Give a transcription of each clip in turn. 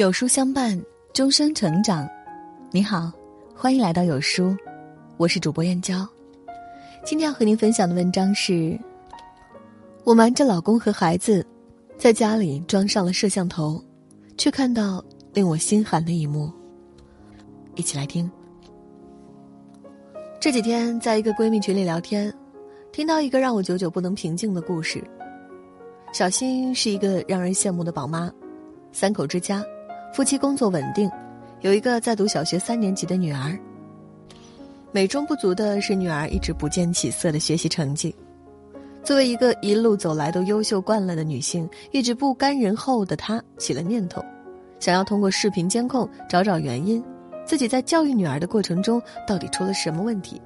有书相伴，终生成长。你好，欢迎来到有书，我是主播燕娇。今天要和您分享的文章是：我瞒着老公和孩子，在家里装上了摄像头，却看到令我心寒的一幕。一起来听。这几天在一个闺蜜群里聊天，听到一个让我久久不能平静的故事。小新是一个让人羡慕的宝妈，三口之家。夫妻工作稳定，有一个在读小学三年级的女儿。美中不足的是，女儿一直不见起色的学习成绩。作为一个一路走来都优秀惯了的女性，一直不甘人后的她起了念头，想要通过视频监控找找原因，自己在教育女儿的过程中到底出了什么问题。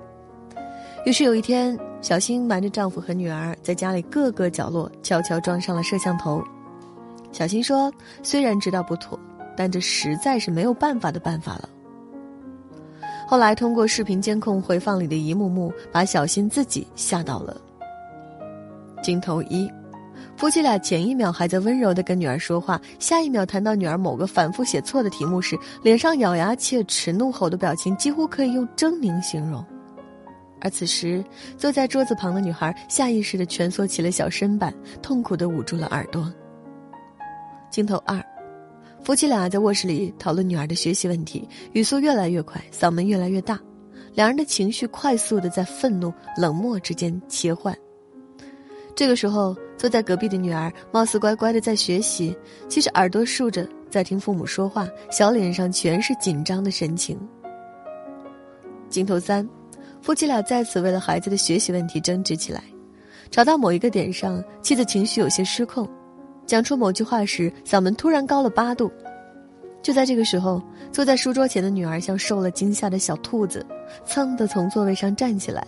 于是有一天，小新瞒着丈夫和女儿，在家里各个角落悄悄装上了摄像头。小新说：“虽然知道不妥。”但这实在是没有办法的办法了。后来通过视频监控回放里的一幕幕，把小新自己吓到了。镜头一，夫妻俩前一秒还在温柔的跟女儿说话，下一秒谈到女儿某个反复写错的题目时，脸上咬牙切齿、怒吼的表情几乎可以用狰狞形容。而此时坐在桌子旁的女孩下意识的蜷缩起了小身板，痛苦的捂住了耳朵。镜头二。夫妻俩在卧室里讨论女儿的学习问题，语速越来越快，嗓门越来越大，两人的情绪快速的在愤怒、冷漠之间切换。这个时候，坐在隔壁的女儿貌似乖乖的在学习，其实耳朵竖着在听父母说话，小脸上全是紧张的神情。镜头三，夫妻俩再次为了孩子的学习问题争执起来，吵到某一个点上，妻子情绪有些失控。讲出某句话时，嗓门突然高了八度。就在这个时候，坐在书桌前的女儿像受了惊吓的小兔子，噌的从座位上站起来，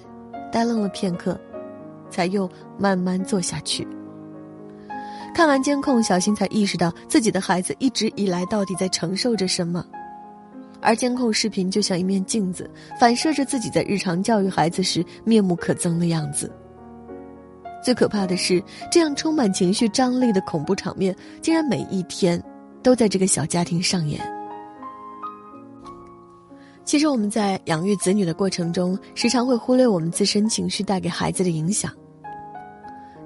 呆愣了片刻，才又慢慢坐下去。看完监控，小新才意识到自己的孩子一直以来到底在承受着什么，而监控视频就像一面镜子，反射着自己在日常教育孩子时面目可憎的样子。最可怕的是，这样充满情绪张力的恐怖场面，竟然每一天都在这个小家庭上演。其实我们在养育子女的过程中，时常会忽略我们自身情绪带给孩子的影响。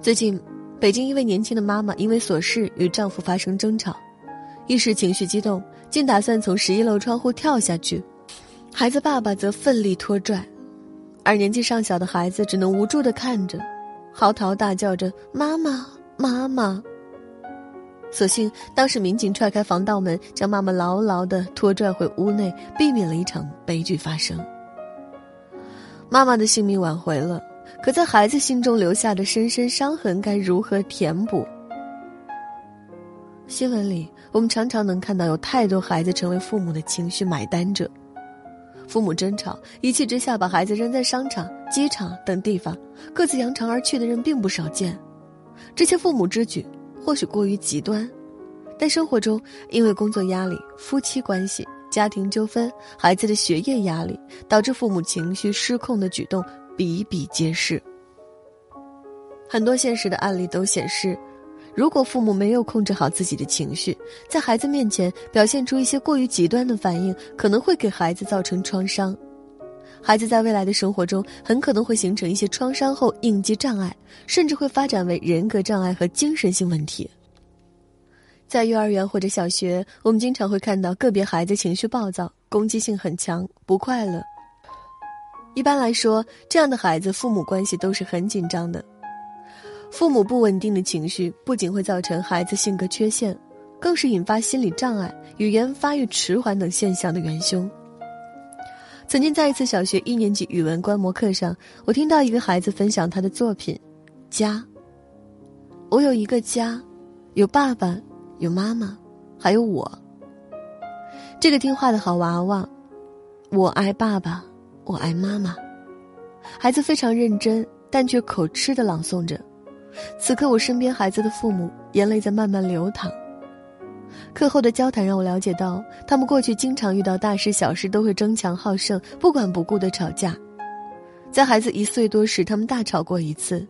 最近，北京一位年轻的妈妈因为琐事与丈夫发生争吵，一时情绪激动，竟打算从十一楼窗户跳下去，孩子爸爸则奋力拖拽，而年纪尚小的孩子只能无助的看着。嚎啕大叫着：“妈妈，妈妈！”所幸当时民警踹开防盗门，将妈妈牢牢的拖拽回屋内，避免了一场悲剧发生。妈妈的性命挽回了，可在孩子心中留下的深深伤痕该如何填补？新闻里，我们常常能看到有太多孩子成为父母的情绪买单者。父母争吵，一气之下把孩子扔在商场、机场等地方，各自扬长而去的人并不少见。这些父母之举或许过于极端，但生活中因为工作压力、夫妻关系、家庭纠纷、孩子的学业压力，导致父母情绪失控的举动比比皆是。很多现实的案例都显示。如果父母没有控制好自己的情绪，在孩子面前表现出一些过于极端的反应，可能会给孩子造成创伤。孩子在未来的生活中很可能会形成一些创伤后应激障碍，甚至会发展为人格障碍和精神性问题。在幼儿园或者小学，我们经常会看到个别孩子情绪暴躁、攻击性很强、不快乐。一般来说，这样的孩子父母关系都是很紧张的。父母不稳定的情绪不仅会造成孩子性格缺陷，更是引发心理障碍、语言发育迟缓等现象的元凶。曾经在一次小学一年级语文观摩课上，我听到一个孩子分享他的作品《家》。我有一个家，有爸爸，有妈妈，还有我。这个听话的好娃娃，我爱爸爸，我爱妈妈。孩子非常认真，但却口吃的朗诵着。此刻，我身边孩子的父母眼泪在慢慢流淌。课后的交谈让我了解到，他们过去经常遇到大事小事都会争强好胜、不管不顾的吵架。在孩子一岁多时，他们大吵过一次。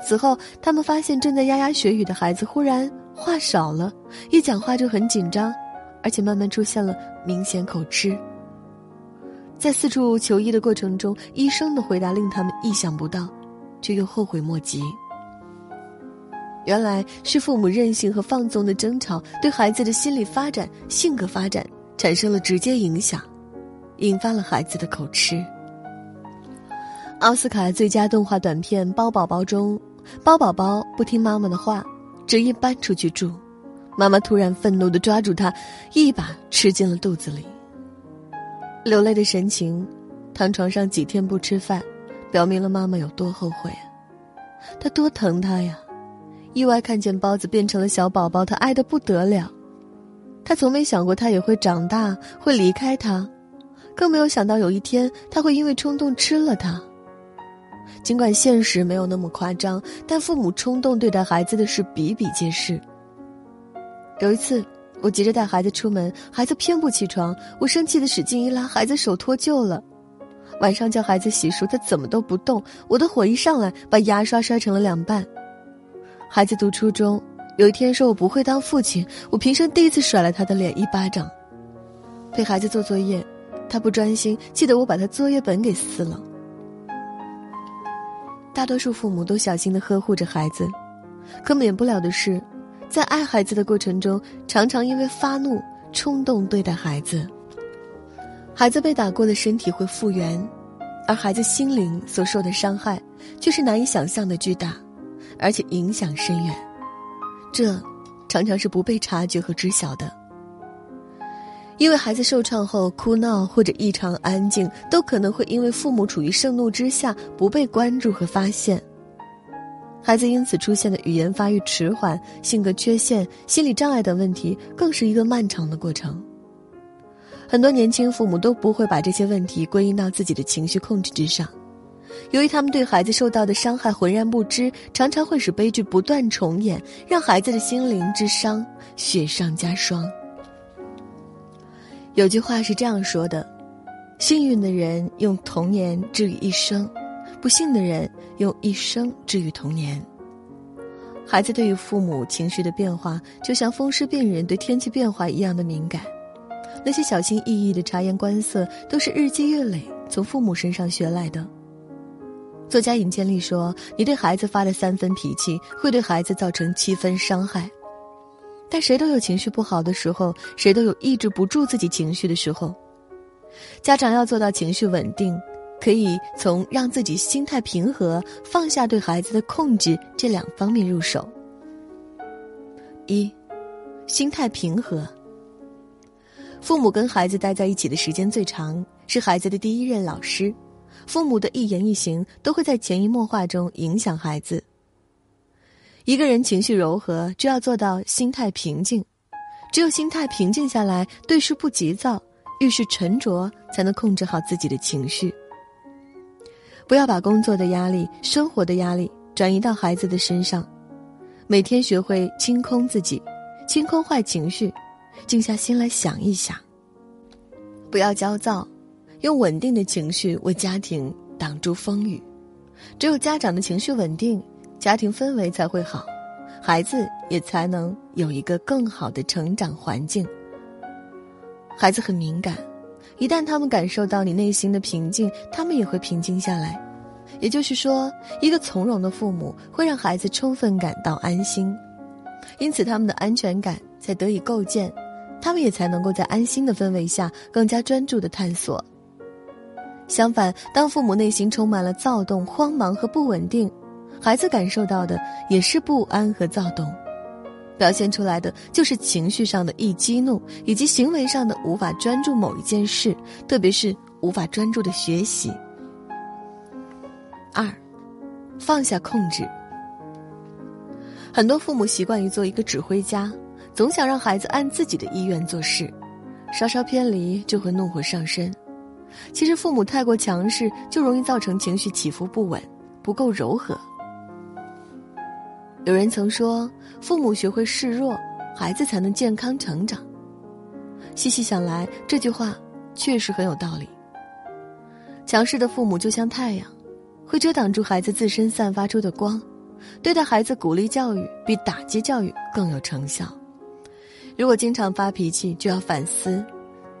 此后，他们发现正在牙牙学语的孩子忽然话少了，一讲话就很紧张，而且慢慢出现了明显口吃。在四处求医的过程中，医生的回答令他们意想不到，却又后悔莫及。原来是父母任性和放纵的争吵，对孩子的心理发展、性格发展产生了直接影响，引发了孩子的口吃。奥斯卡最佳动画短片《包宝宝》中，包宝宝不听妈妈的话，执意搬出去住，妈妈突然愤怒的抓住他，一把吃进了肚子里。流泪的神情，躺床上几天不吃饭，表明了妈妈有多后悔，他多疼他呀。意外看见包子变成了小宝宝，他爱的不得了。他从没想过他也会长大，会离开他，更没有想到有一天他会因为冲动吃了他。尽管现实没有那么夸张，但父母冲动对待孩子的事比比皆是。有一次，我急着带孩子出门，孩子偏不起床，我生气的使劲一拉，孩子手脱臼了。晚上叫孩子洗漱，他怎么都不动，我的火一上来，把牙刷摔成了两半。孩子读初中，有一天说我不会当父亲，我平生第一次甩了他的脸一巴掌。陪孩子做作业，他不专心，气得我把他作业本给撕了。大多数父母都小心的呵护着孩子，可免不了的是，在爱孩子的过程中，常常因为发怒冲动对待孩子。孩子被打过的身体会复原，而孩子心灵所受的伤害却是难以想象的巨大。而且影响深远，这常常是不被察觉和知晓的。因为孩子受创后哭闹或者异常安静，都可能会因为父母处于盛怒之下不被关注和发现。孩子因此出现的语言发育迟缓、性格缺陷、心理障碍等问题，更是一个漫长的过程。很多年轻父母都不会把这些问题归因到自己的情绪控制之上。由于他们对孩子受到的伤害浑然不知，常常会使悲剧不断重演，让孩子的心灵之伤雪上加霜。有句话是这样说的：幸运的人用童年治愈一生，不幸的人用一生治愈童年。孩子对于父母情绪的变化，就像风湿病人对天气变化一样的敏感。那些小心翼翼的察言观色，都是日积月累从父母身上学来的。作家尹建莉说：“你对孩子发了三分脾气，会对孩子造成七分伤害。但谁都有情绪不好的时候，谁都有抑制不住自己情绪的时候。家长要做到情绪稳定，可以从让自己心态平和、放下对孩子的控制这两方面入手。一，心态平和。父母跟孩子待在一起的时间最长，是孩子的第一任老师。”父母的一言一行都会在潜移默化中影响孩子。一个人情绪柔和，就要做到心态平静。只有心态平静下来，对事不急躁，遇事沉着，才能控制好自己的情绪。不要把工作的压力、生活的压力转移到孩子的身上。每天学会清空自己，清空坏情绪，静下心来想一想。不要焦躁。用稳定的情绪为家庭挡住风雨，只有家长的情绪稳定，家庭氛围才会好，孩子也才能有一个更好的成长环境。孩子很敏感，一旦他们感受到你内心的平静，他们也会平静下来。也就是说，一个从容的父母会让孩子充分感到安心，因此他们的安全感才得以构建，他们也才能够在安心的氛围下更加专注的探索。相反，当父母内心充满了躁动、慌忙和不稳定，孩子感受到的也是不安和躁动，表现出来的就是情绪上的易激怒，以及行为上的无法专注某一件事，特别是无法专注的学习。二，放下控制。很多父母习惯于做一个指挥家，总想让孩子按自己的意愿做事，稍稍偏离就会怒火上身。其实，父母太过强势，就容易造成情绪起伏不稳，不够柔和。有人曾说：“父母学会示弱，孩子才能健康成长。”细细想来，这句话确实很有道理。强势的父母就像太阳，会遮挡住孩子自身散发出的光。对待孩子，鼓励教育比打击教育更有成效。如果经常发脾气，就要反思，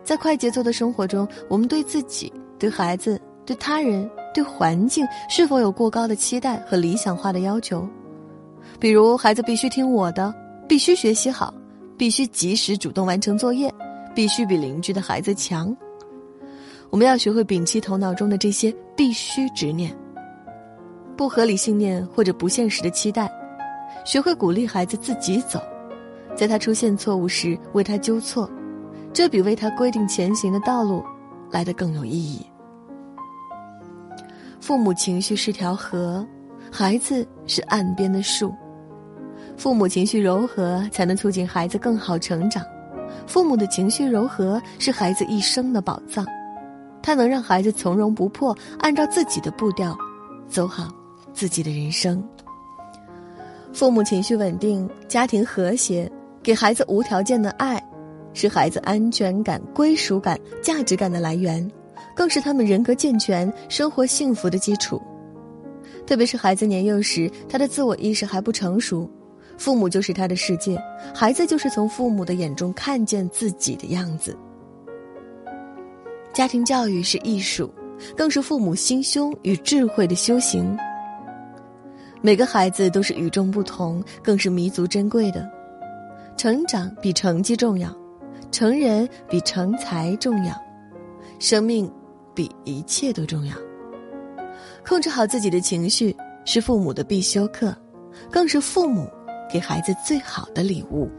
在快节奏的生活中，我们对自己、对孩子、对他人、对环境是否有过高的期待和理想化的要求？比如，孩子必须听我的，必须学习好，必须及时主动完成作业，必须比邻居的孩子强。我们要学会摒弃头脑中的这些必须执念、不合理信念或者不现实的期待，学会鼓励孩子自己走。在他出现错误时，为他纠错，这比为他规定前行的道路来得更有意义。父母情绪是条河，孩子是岸边的树。父母情绪柔和，才能促进孩子更好成长。父母的情绪柔和是孩子一生的宝藏，它能让孩子从容不迫，按照自己的步调，走好自己的人生。父母情绪稳定，家庭和谐。给孩子无条件的爱，是孩子安全感、归属感、价值感的来源，更是他们人格健全、生活幸福的基础。特别是孩子年幼时，他的自我意识还不成熟，父母就是他的世界，孩子就是从父母的眼中看见自己的样子。家庭教育是艺术，更是父母心胸与智慧的修行。每个孩子都是与众不同，更是弥足珍贵的。成长比成绩重要，成人比成才重要，生命比一切都重要。控制好自己的情绪是父母的必修课，更是父母给孩子最好的礼物。